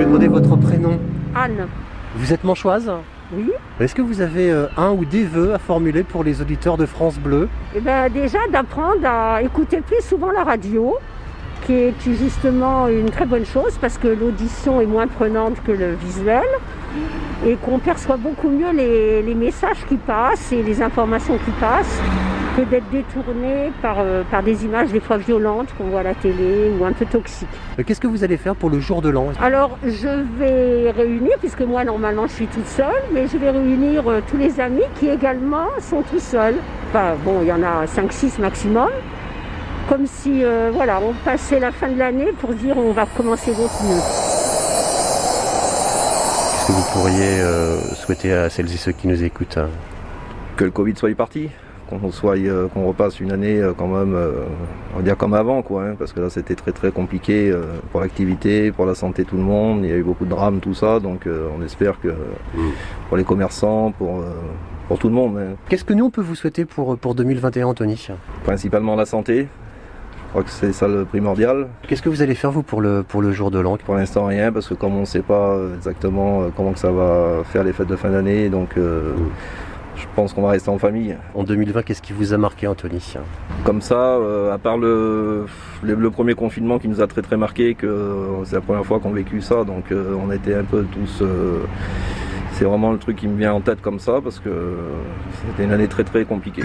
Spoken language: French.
vais demander votre prénom. Anne. Vous êtes manchoise Oui. Est-ce que vous avez euh, un ou des vœux à formuler pour les auditeurs de France Bleu? Eh ben déjà d'apprendre à écouter plus souvent la radio, qui est justement une très bonne chose parce que l'audition est moins prenante que le visuel et qu'on perçoit beaucoup mieux les, les messages qui passent et les informations qui passent que d'être détourné par, euh, par des images des fois violentes qu'on voit à la télé ou un peu toxiques. Euh, Qu'est-ce que vous allez faire pour le jour de l'an? Alors je vais réunir, puisque moi normalement je suis toute seule, mais je vais réunir euh, tous les amis qui également sont tout seuls. Enfin bon, il y en a 5-6 maximum. Comme si euh, voilà, on passait la fin de l'année pour dire on va commencer d'autres mieux. Qu'est-ce que vous pourriez euh, souhaiter à celles et ceux qui nous écoutent hein? Que le Covid soit parti, qu'on soit, euh, qu'on repasse une année euh, quand même, euh, on va dire comme avant, quoi, hein, parce que là c'était très très compliqué euh, pour l'activité, pour la santé de tout le monde. Il y a eu beaucoup de drames, tout ça, donc euh, on espère que pour les commerçants, pour euh, pour tout le monde, hein. Qu'est-ce que nous on peut vous souhaiter pour, pour 2021, Anthony? Principalement la santé. Je crois que c'est ça le primordial. Qu'est-ce que vous allez faire vous pour le, pour le jour de l'an? Pour l'instant rien, parce que comme on ne sait pas exactement comment que ça va faire les fêtes de fin d'année, donc euh, je pense qu'on va rester en famille. En 2020, qu'est-ce qui vous a marqué, Anthony Comme ça, euh, à part le, le, le premier confinement qui nous a très très marqué, que euh, c'est la première fois qu'on a vécu ça, donc euh, on était un peu tous. euh, c'est vraiment le truc qui me vient en tête comme ça, parce que c'était une année très très compliquée.